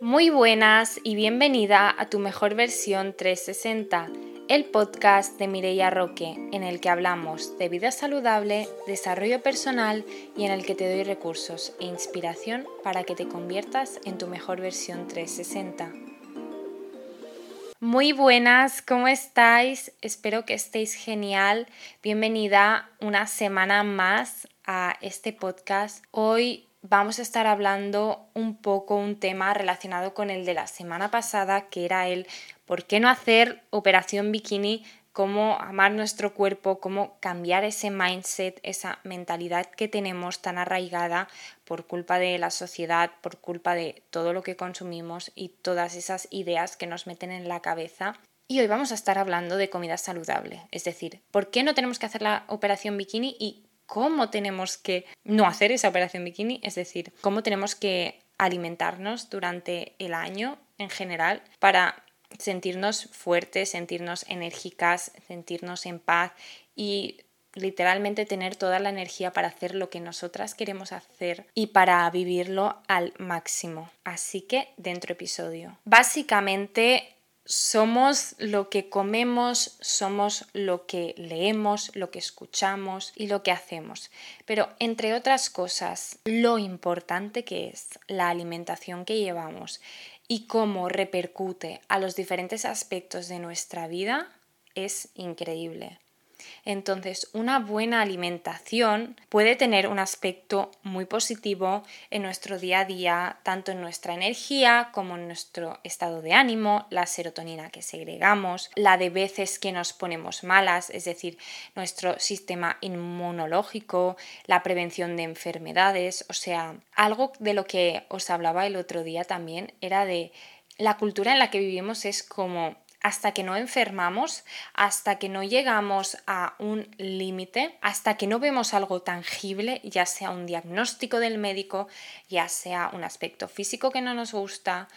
Muy buenas y bienvenida a tu mejor versión 360, el podcast de Mireia Roque, en el que hablamos de vida saludable, desarrollo personal y en el que te doy recursos e inspiración para que te conviertas en tu mejor versión 360. Muy buenas, ¿cómo estáis? Espero que estéis genial. Bienvenida una semana más a este podcast. Hoy vamos a estar hablando un poco un tema relacionado con el de la semana pasada, que era el por qué no hacer operación bikini, cómo amar nuestro cuerpo, cómo cambiar ese mindset, esa mentalidad que tenemos tan arraigada por culpa de la sociedad, por culpa de todo lo que consumimos y todas esas ideas que nos meten en la cabeza. Y hoy vamos a estar hablando de comida saludable, es decir, ¿por qué no tenemos que hacer la operación bikini y cómo tenemos que no hacer esa operación bikini, es decir, cómo tenemos que alimentarnos durante el año en general para sentirnos fuertes, sentirnos enérgicas, sentirnos en paz y literalmente tener toda la energía para hacer lo que nosotras queremos hacer y para vivirlo al máximo. Así que dentro episodio. Básicamente somos lo que comemos, somos lo que leemos, lo que escuchamos y lo que hacemos. Pero entre otras cosas, lo importante que es la alimentación que llevamos y cómo repercute a los diferentes aspectos de nuestra vida es increíble. Entonces, una buena alimentación puede tener un aspecto muy positivo en nuestro día a día, tanto en nuestra energía como en nuestro estado de ánimo, la serotonina que segregamos, la de veces que nos ponemos malas, es decir, nuestro sistema inmunológico, la prevención de enfermedades, o sea, algo de lo que os hablaba el otro día también era de la cultura en la que vivimos es como hasta que no enfermamos, hasta que no llegamos a un límite, hasta que no vemos algo tangible, ya sea un diagnóstico del médico, ya sea un aspecto físico que no nos gusta,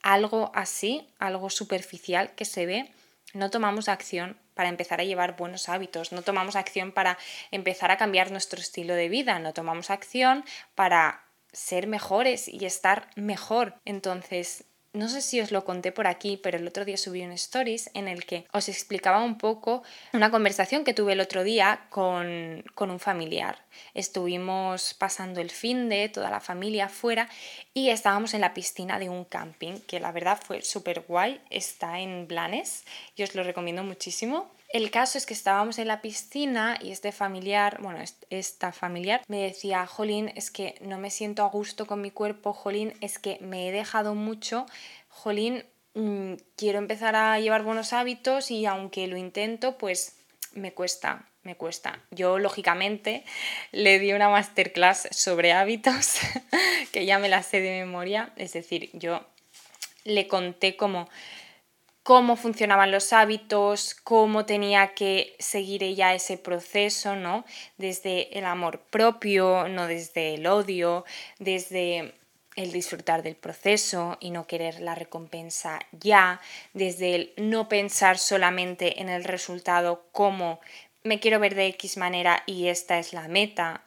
algo así, algo superficial que se ve, no tomamos acción para empezar a llevar buenos hábitos, no tomamos acción para empezar a cambiar nuestro estilo de vida, no tomamos acción para ser mejores y estar mejor. Entonces, no sé si os lo conté por aquí, pero el otro día subí un stories en el que os explicaba un poco una conversación que tuve el otro día con, con un familiar. Estuvimos pasando el fin de toda la familia afuera y estábamos en la piscina de un camping, que la verdad fue súper guay, está en Blanes y os lo recomiendo muchísimo. El caso es que estábamos en la piscina y este familiar, bueno, esta familiar me decía, Jolín, es que no me siento a gusto con mi cuerpo, Jolín, es que me he dejado mucho, Jolín, mm, quiero empezar a llevar buenos hábitos y aunque lo intento, pues me cuesta, me cuesta. Yo, lógicamente, le di una masterclass sobre hábitos, que ya me la sé de memoria, es decir, yo le conté como cómo funcionaban los hábitos, cómo tenía que seguir ella ese proceso, ¿no? Desde el amor propio, no desde el odio, desde el disfrutar del proceso y no querer la recompensa ya, desde el no pensar solamente en el resultado como me quiero ver de X manera y esta es la meta,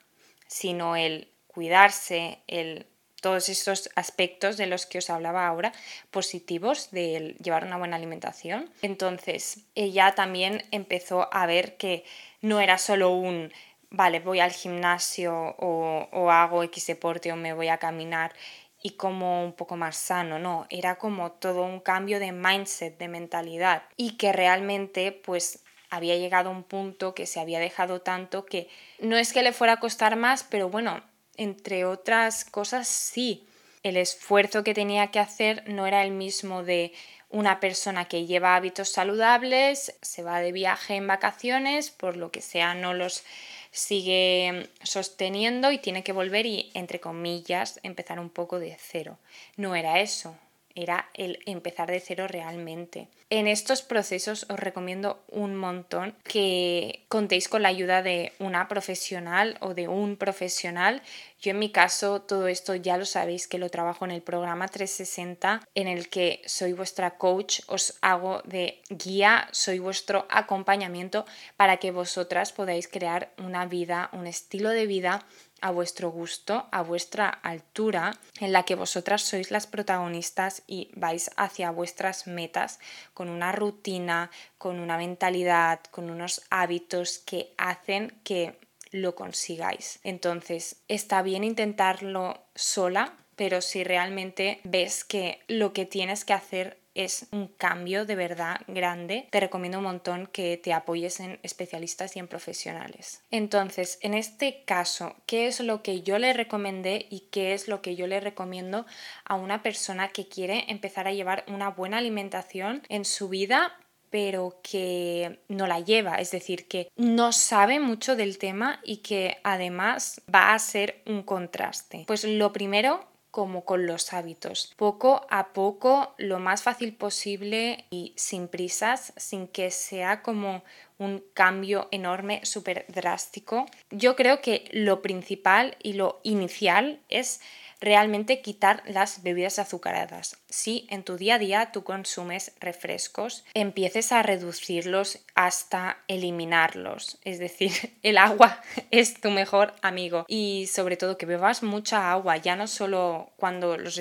sino el cuidarse, el todos estos aspectos de los que os hablaba ahora, positivos de llevar una buena alimentación. Entonces, ella también empezó a ver que no era solo un, vale, voy al gimnasio o, o hago X deporte o me voy a caminar y como un poco más sano, no, era como todo un cambio de mindset, de mentalidad y que realmente pues había llegado a un punto que se había dejado tanto que no es que le fuera a costar más, pero bueno, entre otras cosas, sí. El esfuerzo que tenía que hacer no era el mismo de una persona que lleva hábitos saludables, se va de viaje en vacaciones, por lo que sea no los sigue sosteniendo y tiene que volver y, entre comillas, empezar un poco de cero. No era eso, era el empezar de cero realmente. En estos procesos os recomiendo un montón que contéis con la ayuda de una profesional o de un profesional Yo en mi caso todo esto ya lo sabéis que lo trabajo en el programa 360 en el que soy vuestra coach, os hago de guía, soy vuestro acompañamiento para que vosotras podáis crear una vida, un estilo de vida a vuestro gusto, a vuestra altura, en la que vosotras sois las protagonistas y vais hacia vuestras metas con una rutina, con una mentalidad, con unos hábitos que hacen que lo consigáis. Entonces, está bien intentarlo sola, pero si realmente ves que lo que tienes que hacer es un cambio de verdad grande, te recomiendo un montón que te apoyes en especialistas y en profesionales. Entonces, en este caso, ¿qué es lo que yo le recomendé y qué es lo que yo le recomiendo a una persona que quiere empezar a llevar una buena alimentación en su vida? pero que no la lleva, es decir, que no sabe mucho del tema y que además va a ser un contraste. Pues lo primero como con los hábitos. Poco a poco, lo más fácil posible y sin prisas, sin que sea como un cambio enorme, súper drástico. Yo creo que lo principal y lo inicial es realmente quitar las bebidas azucaradas. Si en tu día a día tú consumes refrescos, empieces a reducirlos hasta eliminarlos. Es decir, el agua es tu mejor amigo. Y sobre todo que bebas mucha agua, ya no solo cuando los,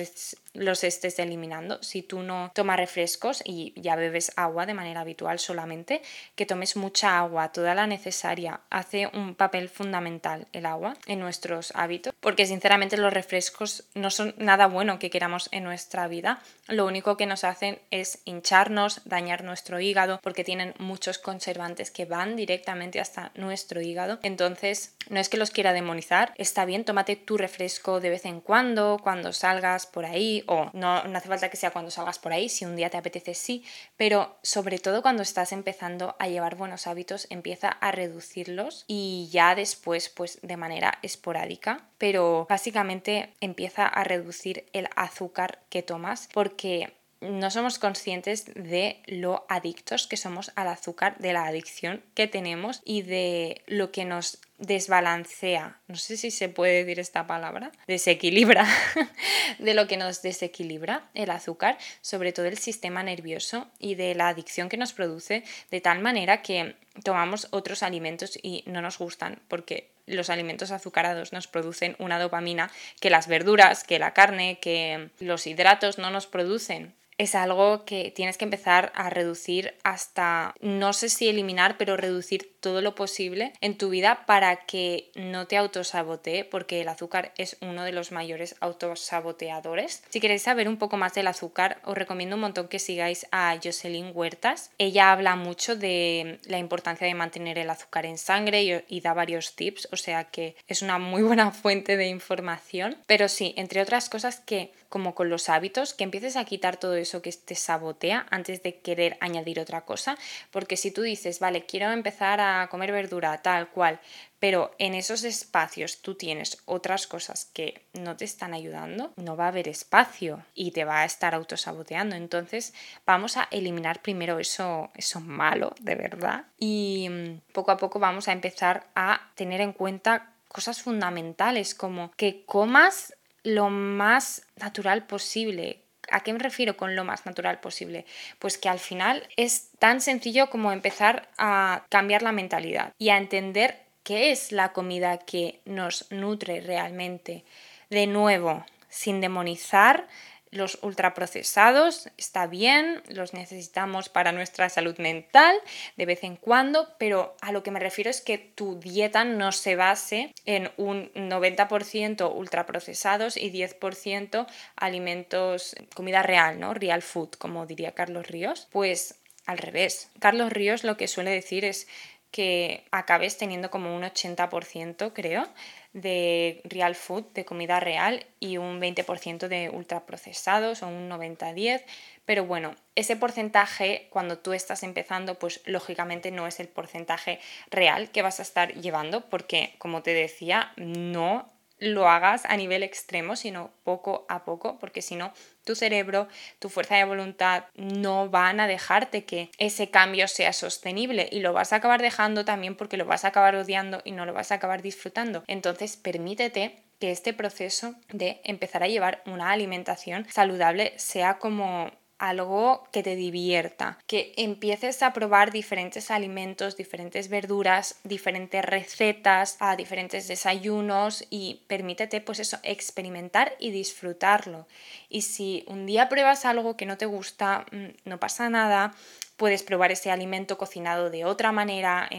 los estés eliminando. Si tú no tomas refrescos y ya bebes agua de manera habitual solamente, que tomes mucha agua, toda la necesaria. Hace un papel fundamental el agua en nuestros hábitos, porque sinceramente los refrescos no son nada bueno que queramos en nuestra vida. Lo único que nos hacen es hincharnos, dañar nuestro hígado, porque tienen muchos conservantes que van directamente hasta nuestro hígado. Entonces, no es que los quiera demonizar, está bien, tómate tu refresco de vez en cuando, cuando salgas por ahí o no, no hace falta que sea cuando salgas por ahí, si un día te apetece sí, pero sobre todo cuando estás empezando a llevar buenos hábitos, empieza a reducirlos y ya después, pues de manera esporádica, pero básicamente empieza a reducir el azúcar que tomas porque no somos conscientes de lo adictos que somos al azúcar, de la adicción que tenemos y de lo que nos desbalancea, no sé si se puede decir esta palabra, desequilibra, de lo que nos desequilibra el azúcar, sobre todo el sistema nervioso y de la adicción que nos produce, de tal manera que tomamos otros alimentos y no nos gustan porque los alimentos azucarados nos producen una dopamina que las verduras, que la carne, que los hidratos no nos producen es algo que tienes que empezar a reducir hasta, no sé si eliminar, pero reducir todo lo posible en tu vida para que no te autosabotee, porque el azúcar es uno de los mayores autosaboteadores. Si queréis saber un poco más del azúcar, os recomiendo un montón que sigáis a Jocelyn Huertas. Ella habla mucho de la importancia de mantener el azúcar en sangre y, da varios tips, o sea que es una muy buena fuente de información. Pero sí, entre otras cosas que, como con los hábitos, que empieces a quitar todo eso que te sabotea antes de querer añadir otra cosa, porque si tú dices, vale, quiero empezar a comer verdura tal cual, pero en esos espacios tú tienes otras cosas que no te están ayudando, no va a haber espacio y te va a estar autosaboteando. Entonces vamos a eliminar primero eso, eso malo, de verdad. Y mm, poco a poco vamos a empezar a tener en cuenta cosas fundamentales como que comas lo más natural posible, ¿A qué me refiero con lo más natural posible? Pues que al final es tan sencillo como empezar a cambiar la mentalidad y a entender qué es la comida que nos nutre realmente. De nuevo, sin demonizar, los ultraprocesados está bien, los necesitamos para nuestra salud mental de vez en cuando, pero a lo que me refiero es que tu dieta no se base en un 90% ultraprocesados y 10% alimentos, comida real, ¿no? Real food, como diría Carlos Ríos. Pues al revés. Carlos Ríos lo que suele decir es que acabes teniendo como un 80%, creo, de real food, de comida real, y un 20% de ultraprocesados o un 90-10. Pero bueno, ese porcentaje, cuando tú estás empezando, pues lógicamente no es el porcentaje real que vas a estar llevando, porque como te decía, no lo hagas a nivel extremo, sino poco a poco, porque si no, tu cerebro, tu fuerza de voluntad no van a dejarte que ese cambio sea sostenible y lo vas a acabar dejando también porque lo vas a acabar odiando y no lo vas a acabar disfrutando. Entonces, permítete que este proceso de empezar a llevar una alimentación saludable sea como algo que te divierta, que empieces a probar diferentes alimentos, diferentes verduras, diferentes recetas, a diferentes desayunos y permítete pues eso, experimentar y disfrutarlo. Y si un día pruebas algo que no te gusta, mm, no pasa nada, Puedes probar ese alimento cocinado de otra manera,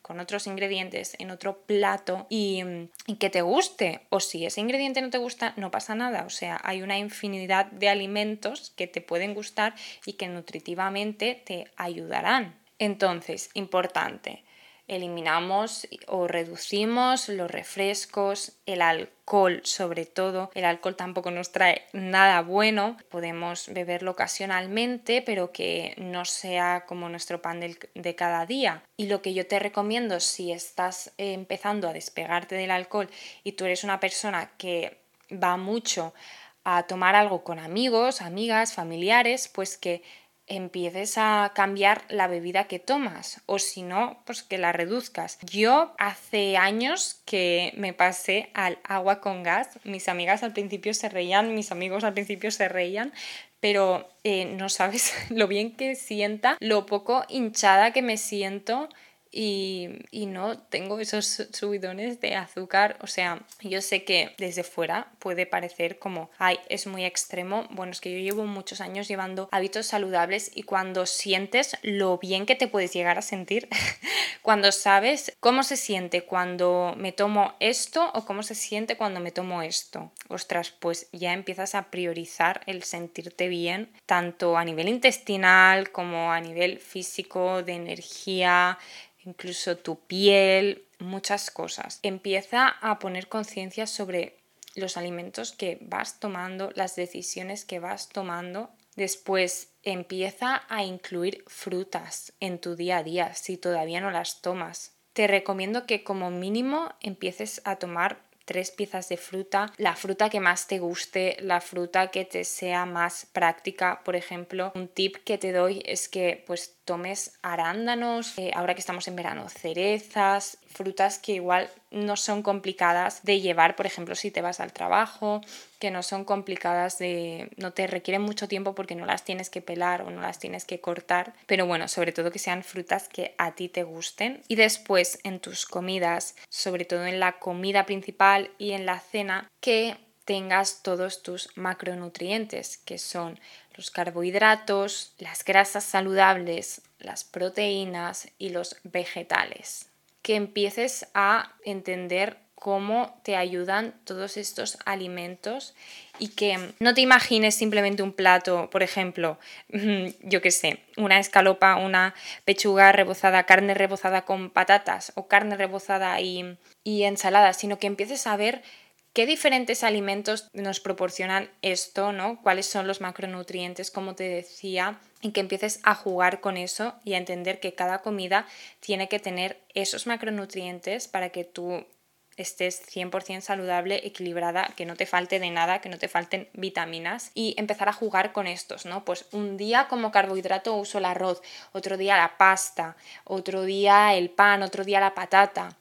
con otros ingredientes, en otro plato y, y, que te guste. O si ese ingrediente no te gusta, no pasa nada. O sea, hay una infinidad de alimentos que te pueden gustar y que nutritivamente te ayudarán. Entonces, importante, eliminamos o reducimos los refrescos, el alcohol sobre todo. El alcohol tampoco nos trae nada bueno. Podemos beberlo ocasionalmente, pero que no sea como nuestro pan de cada día. Y lo que yo te recomiendo si estás empezando a despegarte del alcohol y tú eres una persona que va mucho a tomar algo con amigos, amigas, familiares, pues que empieces a cambiar la bebida que tomas o si no, pues que la reduzcas. Yo hace años que me pasé al agua con gas. Mis amigas al principio se reían, mis amigos al principio se reían, pero eh, no sabes lo bien que sienta, lo poco hinchada que me siento y, no tengo esos subidones de azúcar. O sea, yo sé que desde fuera puede parecer como, ay, es muy extremo. Bueno, es que yo llevo muchos años llevando hábitos saludables y cuando sientes lo bien que te puedes llegar a sentir, cuando sabes cómo se siente cuando me tomo esto o cómo se siente cuando me tomo esto, ostras, pues ya empiezas a priorizar el sentirte bien, tanto a nivel intestinal como a nivel físico, de energía incluso tu piel, muchas cosas. Empieza a poner conciencia sobre los alimentos que vas tomando, las decisiones que vas tomando. Después empieza a incluir frutas en tu día a día si todavía no las tomas. Te recomiendo que como mínimo empieces a tomar tres piezas de fruta, la fruta que más te guste, la fruta que te sea más práctica. Por ejemplo, un tip que te doy es que pues tomes arándanos, eh, ahora que estamos en verano, cerezas, frutas que igual no son complicadas de llevar, por ejemplo, si te vas al trabajo, que no son complicadas de, no te requieren mucho tiempo porque no las tienes que pelar o no las tienes que cortar, pero bueno, sobre todo que sean frutas que a ti te gusten. Y después en tus comidas, sobre todo en la comida principal y en la cena, que tengas todos tus macronutrientes, que son los carbohidratos, las grasas saludables, las proteínas y los vegetales. Que empieces a entender cómo te ayudan todos estos alimentos y que no te imagines simplemente un plato, por ejemplo, yo qué sé, una escalopa, una pechuga rebozada, carne rebozada con patatas o carne rebozada y, y ensalada, sino que empieces a ver ¿Qué diferentes alimentos nos proporcionan esto, ¿no? ¿Cuáles son los macronutrientes, como te decía? Y que empieces a jugar con eso y a entender que cada comida tiene que tener esos macronutrientes para que tú estés 100% saludable, equilibrada, que no te falte de nada, que no te falten vitaminas y empezar a jugar con estos, ¿no? Pues un día como carbohidrato uso el arroz, otro día la pasta, otro día el pan, otro día la patata.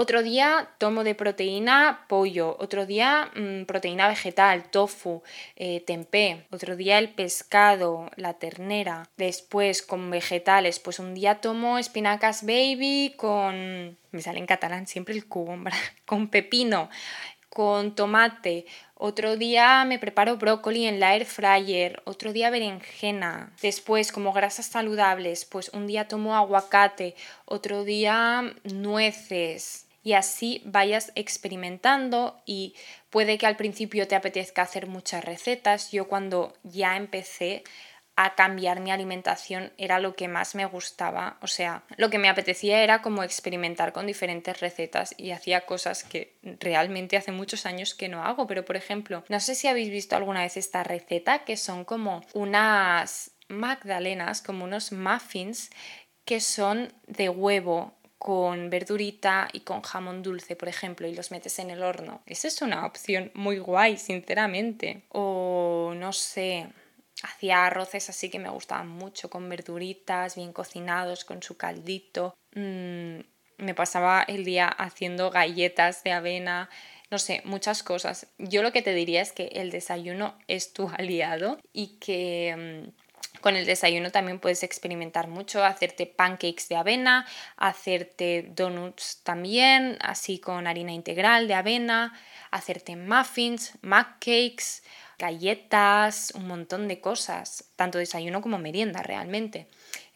Otro día tomo de proteína pollo, otro día mm, proteína vegetal, tofu, eh, tempeh, otro día el pescado, la ternera. Después con vegetales, pues un día tomo espinacas baby con... me sale en catalán siempre el cubo, con pepino, con tomate. Otro día me preparo brócoli en la air fryer, otro día berenjena. Después, como grasas saludables, pues un día tomo aguacate, otro día nueces, y así vayas experimentando y puede que al principio te apetezca hacer muchas recetas. Yo cuando ya empecé a cambiar mi alimentación era lo que más me gustaba, o sea, lo que me apetecía era como experimentar con diferentes recetas y hacía cosas que realmente hace muchos años que no hago, pero por ejemplo, no sé si habéis visto alguna vez esta receta que son como unas magdalenas, como unos muffins que son de huevo con verdurita y con jamón dulce, por ejemplo, y los metes en el horno. Esa es una opción muy guay, sinceramente. O no sé, hacía arroces así que me gustaban mucho, con verduritas, bien cocinados, con su caldito. Mm, me pasaba el día haciendo galletas de avena no sé, muchas cosas. Yo lo que te diría es que el desayuno es tu aliado y que... Mm, con el desayuno también puedes experimentar mucho, hacerte pancakes de avena, hacerte donuts también, así con harina integral de avena, hacerte muffins, mac cakes, galletas, un montón de cosas, tanto desayuno como merienda realmente.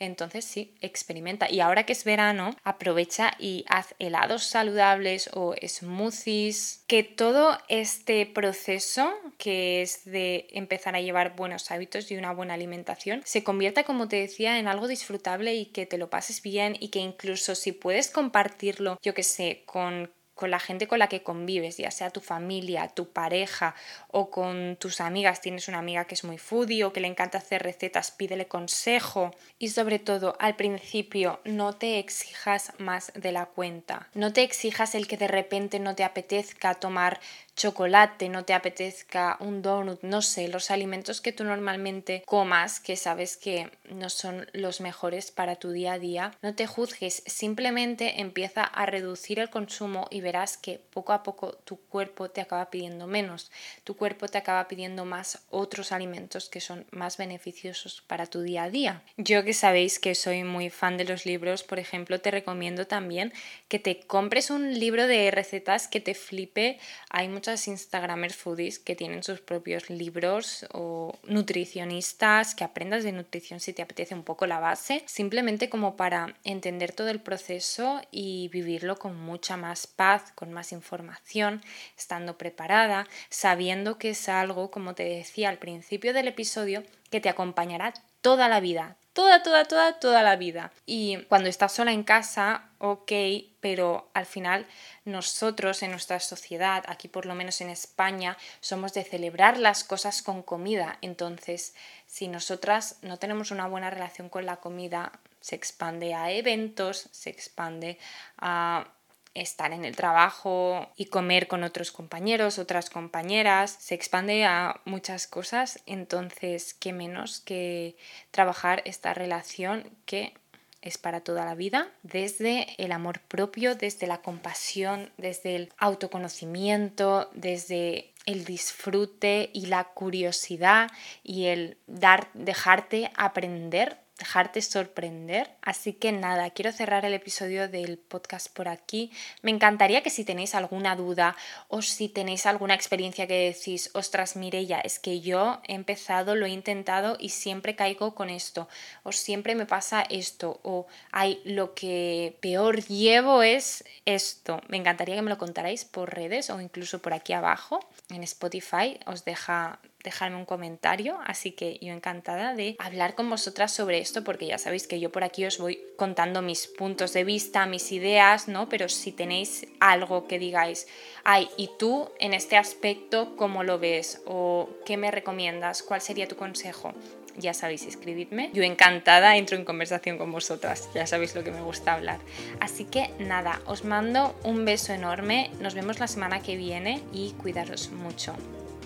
Entonces sí, experimenta. Y ahora que es verano, aprovecha y haz helados saludables o smoothies. Que todo este proceso, que es de empezar a llevar buenos hábitos y una buena alimentación, se convierta, como te decía, en algo disfrutable y que te lo pases bien y que incluso si puedes compartirlo, yo que sé, con con la gente con la que convives, ya sea tu familia, tu pareja o con tus amigas, tienes una amiga que es muy foodie o que le encanta hacer recetas, pídele consejo. Y sobre todo al principio no te exijas más de la cuenta, no te exijas el que de repente no te apetezca tomar chocolate, no te apetezca un donut, no sé, los alimentos que tú normalmente comas, que sabes que no son los mejores para tu día a día, no te juzgues, simplemente empieza a reducir el consumo y verás que poco a poco tu cuerpo te acaba pidiendo menos, tu cuerpo te acaba pidiendo más otros alimentos que son más beneficiosos para tu día a día. Yo que sabéis que soy muy fan de los libros, por ejemplo, te recomiendo también que te compres un libro de recetas que te flipe. Hay muchas Instagramers foodies que tienen sus propios libros o nutricionistas, que aprendas de nutrición si te apetece un poco la base, simplemente como para entender todo el proceso y vivirlo con mucha más paz, con más información, estando preparada, sabiendo que es algo, como te decía al principio del episodio, que te acompañará toda la vida, toda, toda, toda, toda la vida. Y cuando estás sola en casa, ok, pero al final nosotros en nuestra sociedad, aquí por lo menos en España, somos de celebrar las cosas con comida. Entonces, si nosotras no tenemos una buena relación con la comida, se expande a eventos, se expande a estar en el trabajo y comer con otros compañeros, otras compañeras, se expande a muchas cosas, entonces qué menos que trabajar esta relación que es para toda la vida, desde el amor propio, desde la compasión, desde el autoconocimiento, desde el disfrute y la curiosidad y el dar dejarte aprender dejarte sorprender. Así que nada, quiero cerrar el episodio del podcast por aquí. Me encantaría que si tenéis alguna duda o si tenéis alguna experiencia que decís, ostras, Mirella, es que yo he empezado, lo he intentado y siempre caigo con esto, o siempre me pasa esto, o hay lo que peor llevo es esto. Me encantaría que me lo contarais por redes o incluso por aquí abajo en Spotify. Os deja dejarme un comentario, así que yo encantada de hablar con vosotras sobre esto, porque ya sabéis que yo por aquí os voy contando mis puntos de vista, mis ideas, ¿no? Pero si tenéis algo que digáis, ay, ¿y tú en este aspecto cómo lo ves? ¿O qué me recomiendas? ¿Cuál sería tu consejo? ya sabéis, escribidme. Yo encantada entro en conversación con vosotras, ya sabéis lo que me gusta hablar. Así que nada, os mando un beso enorme, nos vemos la semana que viene y cuidaros mucho.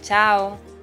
Chao.